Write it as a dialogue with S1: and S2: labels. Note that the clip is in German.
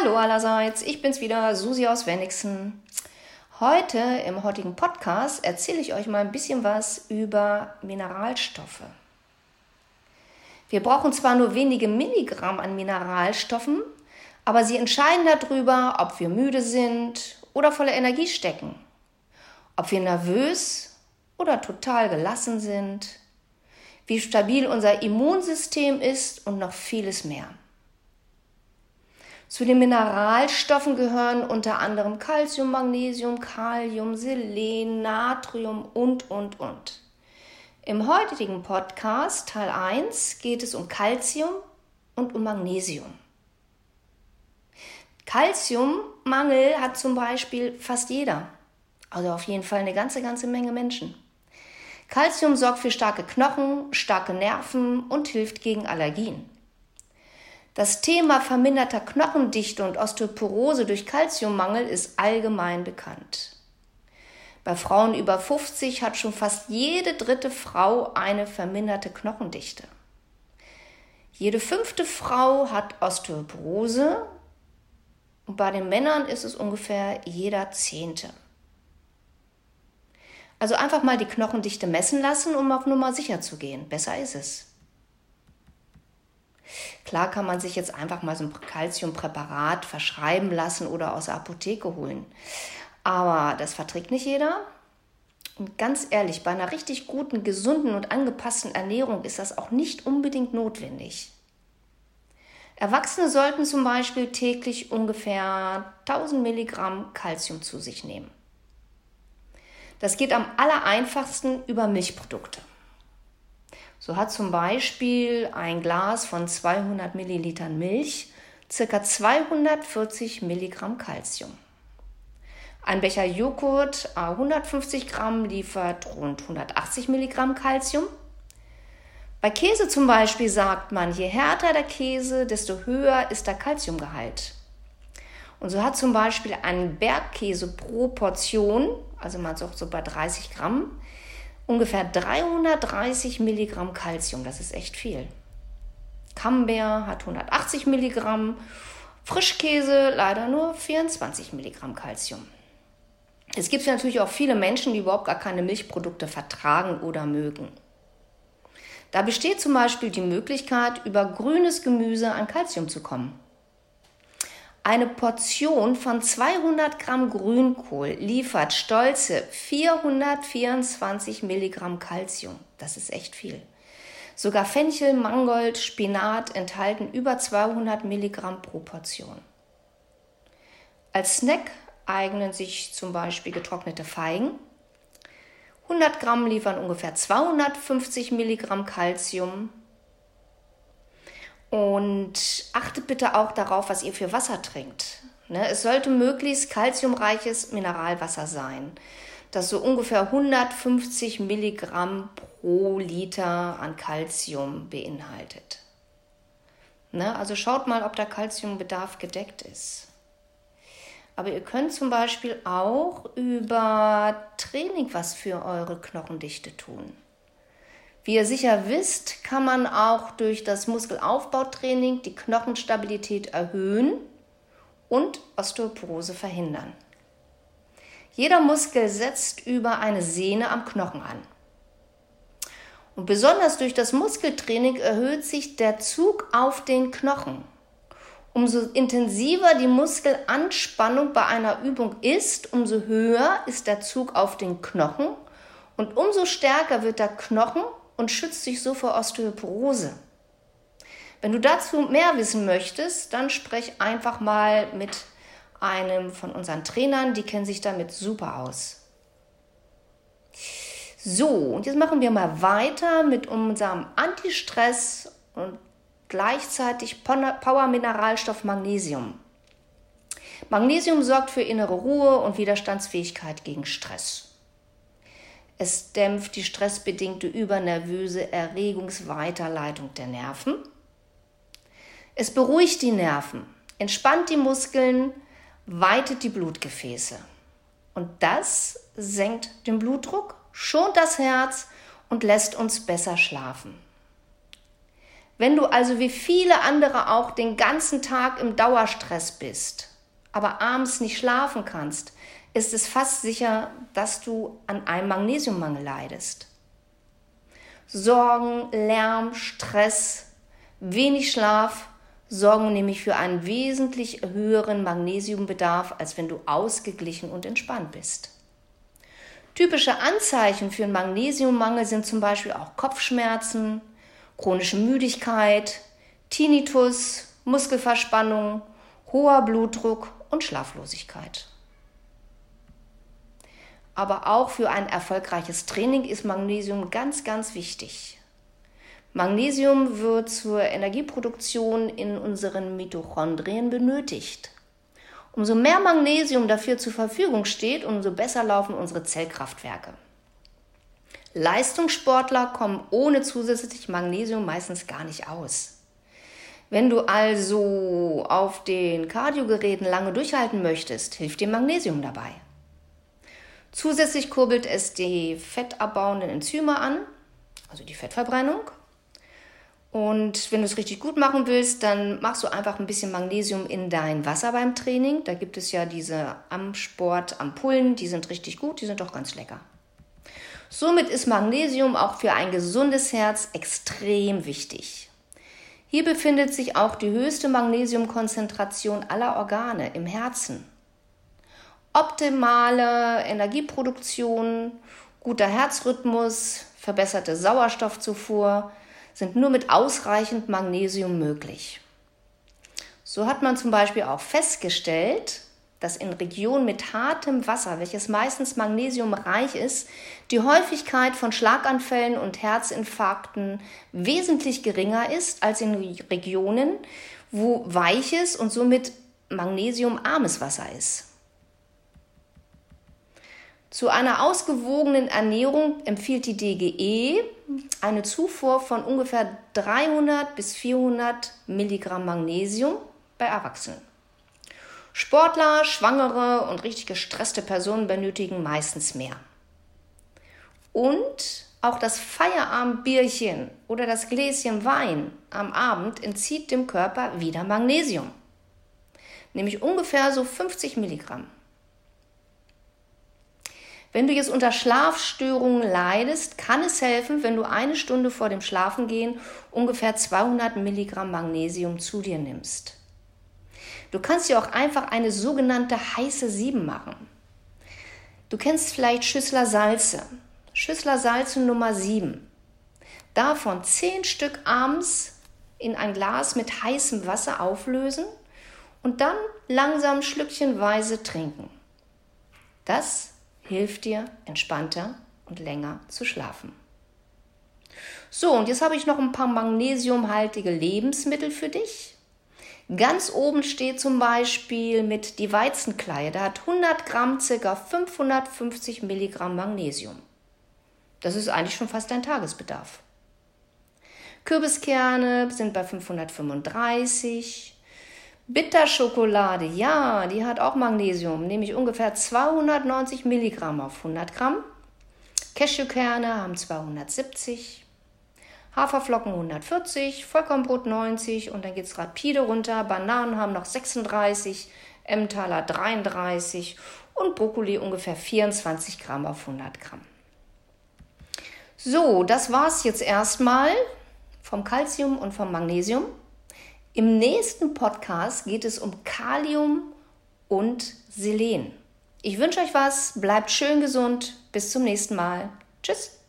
S1: Hallo allerseits, ich bin's wieder, Susi aus Wenigsen. Heute im heutigen Podcast erzähle ich euch mal ein bisschen was über Mineralstoffe. Wir brauchen zwar nur wenige Milligramm an Mineralstoffen, aber sie entscheiden darüber, ob wir müde sind oder voller Energie stecken, ob wir nervös oder total gelassen sind, wie stabil unser Immunsystem ist und noch vieles mehr. Zu den Mineralstoffen gehören unter anderem Calcium, Magnesium, Kalium, Selen, Natrium und, und, und. Im heutigen Podcast, Teil 1, geht es um Calcium und um Magnesium. Calciummangel hat zum Beispiel fast jeder, also auf jeden Fall eine ganze, ganze Menge Menschen. Calcium sorgt für starke Knochen, starke Nerven und hilft gegen Allergien. Das Thema verminderter Knochendichte und Osteoporose durch Kalziummangel ist allgemein bekannt. Bei Frauen über 50 hat schon fast jede dritte Frau eine verminderte Knochendichte. Jede fünfte Frau hat Osteoporose und bei den Männern ist es ungefähr jeder zehnte. Also einfach mal die Knochendichte messen lassen, um auf Nummer sicher zu gehen. Besser ist es. Klar kann man sich jetzt einfach mal so ein Calciumpräparat verschreiben lassen oder aus der Apotheke holen. Aber das verträgt nicht jeder. Und ganz ehrlich, bei einer richtig guten, gesunden und angepassten Ernährung ist das auch nicht unbedingt notwendig. Erwachsene sollten zum Beispiel täglich ungefähr 1000 Milligramm Calcium zu sich nehmen. Das geht am allereinfachsten über Milchprodukte. So hat zum Beispiel ein Glas von 200 Millilitern Milch ca. 240 Milligramm Calcium. Ein Becher Joghurt 150 Gramm liefert rund 180 Milligramm Calcium. Bei Käse zum Beispiel sagt man, je härter der Käse, desto höher ist der Calciumgehalt. Und so hat zum Beispiel ein Bergkäse pro Portion, also man sagt so bei 30 Gramm, ungefähr 330 Milligramm Calcium. Das ist echt viel. Camembert hat 180 Milligramm, Frischkäse leider nur 24 Milligramm Calcium. Es gibt natürlich auch viele Menschen, die überhaupt gar keine Milchprodukte vertragen oder mögen. Da besteht zum Beispiel die Möglichkeit, über grünes Gemüse an Calcium zu kommen. Eine Portion von 200 Gramm Grünkohl liefert stolze 424 Milligramm Calcium. Das ist echt viel. Sogar Fenchel, Mangold, Spinat enthalten über 200 Milligramm pro Portion. Als Snack eignen sich zum Beispiel getrocknete Feigen. 100 Gramm liefern ungefähr 250 Milligramm Calcium. Und achtet bitte auch darauf, was ihr für Wasser trinkt. Ne? Es sollte möglichst kalziumreiches Mineralwasser sein, das so ungefähr 150 Milligramm pro Liter an Kalzium beinhaltet. Ne? Also schaut mal, ob der Kalziumbedarf gedeckt ist. Aber ihr könnt zum Beispiel auch über Training was für eure Knochendichte tun. Wie ihr sicher wisst, kann man auch durch das Muskelaufbautraining die Knochenstabilität erhöhen und Osteoporose verhindern. Jeder Muskel setzt über eine Sehne am Knochen an. Und besonders durch das Muskeltraining erhöht sich der Zug auf den Knochen. Umso intensiver die Muskelanspannung bei einer Übung ist, umso höher ist der Zug auf den Knochen und umso stärker wird der Knochen und schützt sich so vor Osteoporose. Wenn du dazu mehr wissen möchtest, dann sprech einfach mal mit einem von unseren Trainern, die kennen sich damit super aus. So, und jetzt machen wir mal weiter mit unserem Antistress und gleichzeitig Power-Mineralstoff Magnesium. Magnesium sorgt für innere Ruhe und Widerstandsfähigkeit gegen Stress. Es dämpft die stressbedingte übernervöse Erregungsweiterleitung der Nerven. Es beruhigt die Nerven, entspannt die Muskeln, weitet die Blutgefäße. Und das senkt den Blutdruck, schont das Herz und lässt uns besser schlafen. Wenn du also wie viele andere auch den ganzen Tag im Dauerstress bist, aber abends nicht schlafen kannst, ist es fast sicher, dass du an einem Magnesiummangel leidest. Sorgen, Lärm, Stress, wenig Schlaf sorgen nämlich für einen wesentlich höheren Magnesiumbedarf, als wenn du ausgeglichen und entspannt bist. Typische Anzeichen für einen Magnesiummangel sind zum Beispiel auch Kopfschmerzen, chronische Müdigkeit, Tinnitus, Muskelverspannung, hoher Blutdruck und Schlaflosigkeit. Aber auch für ein erfolgreiches Training ist Magnesium ganz, ganz wichtig. Magnesium wird zur Energieproduktion in unseren Mitochondrien benötigt. Umso mehr Magnesium dafür zur Verfügung steht, umso besser laufen unsere Zellkraftwerke. Leistungssportler kommen ohne zusätzlich Magnesium meistens gar nicht aus. Wenn du also auf den Kardiogeräten lange durchhalten möchtest, hilft dir Magnesium dabei. Zusätzlich kurbelt es die fettabbauenden Enzyme an, also die Fettverbrennung. Und wenn du es richtig gut machen willst, dann machst du einfach ein bisschen Magnesium in dein Wasser beim Training. Da gibt es ja diese am Sport Ampullen, die sind richtig gut, die sind auch ganz lecker. Somit ist Magnesium auch für ein gesundes Herz extrem wichtig. Hier befindet sich auch die höchste Magnesiumkonzentration aller Organe im Herzen. Optimale Energieproduktion, guter Herzrhythmus, verbesserte Sauerstoffzufuhr sind nur mit ausreichend Magnesium möglich. So hat man zum Beispiel auch festgestellt, dass in Regionen mit hartem Wasser, welches meistens magnesiumreich ist, die Häufigkeit von Schlaganfällen und Herzinfarkten wesentlich geringer ist als in Regionen, wo weiches und somit magnesiumarmes Wasser ist. Zu einer ausgewogenen Ernährung empfiehlt die DGE eine Zufuhr von ungefähr 300 bis 400 Milligramm Magnesium bei Erwachsenen. Sportler, Schwangere und richtig gestresste Personen benötigen meistens mehr. Und auch das Feierabendbierchen oder das Gläschen Wein am Abend entzieht dem Körper wieder Magnesium, nämlich ungefähr so 50 Milligramm. Wenn du jetzt unter Schlafstörungen leidest, kann es helfen, wenn du eine Stunde vor dem Schlafengehen ungefähr 200 Milligramm Magnesium zu dir nimmst. Du kannst dir auch einfach eine sogenannte heiße Sieben machen. Du kennst vielleicht Schüssler Salze. Schüssler Salze Nummer 7. Davon 10 Stück abends in ein Glas mit heißem Wasser auflösen und dann langsam schlückchenweise trinken. Das hilft dir, entspannter und länger zu schlafen. So, und jetzt habe ich noch ein paar magnesiumhaltige Lebensmittel für dich. Ganz oben steht zum Beispiel mit die Weizenkleie. Da hat 100 Gramm ca. 550 Milligramm Magnesium. Das ist eigentlich schon fast dein Tagesbedarf. Kürbiskerne sind bei 535. Bitterschokolade, ja, die hat auch Magnesium, nämlich ungefähr 290 Milligramm auf 100 Gramm. Cashewkerne haben 270. Haferflocken 140, Vollkornbrot 90 und dann geht es rapide runter. Bananen haben noch 36, Emmentaler 33 und Brokkoli ungefähr 24 Gramm auf 100 Gramm. So, das war es jetzt erstmal vom Calcium und vom Magnesium. Im nächsten Podcast geht es um Kalium und Selen. Ich wünsche euch was, bleibt schön gesund, bis zum nächsten Mal. Tschüss.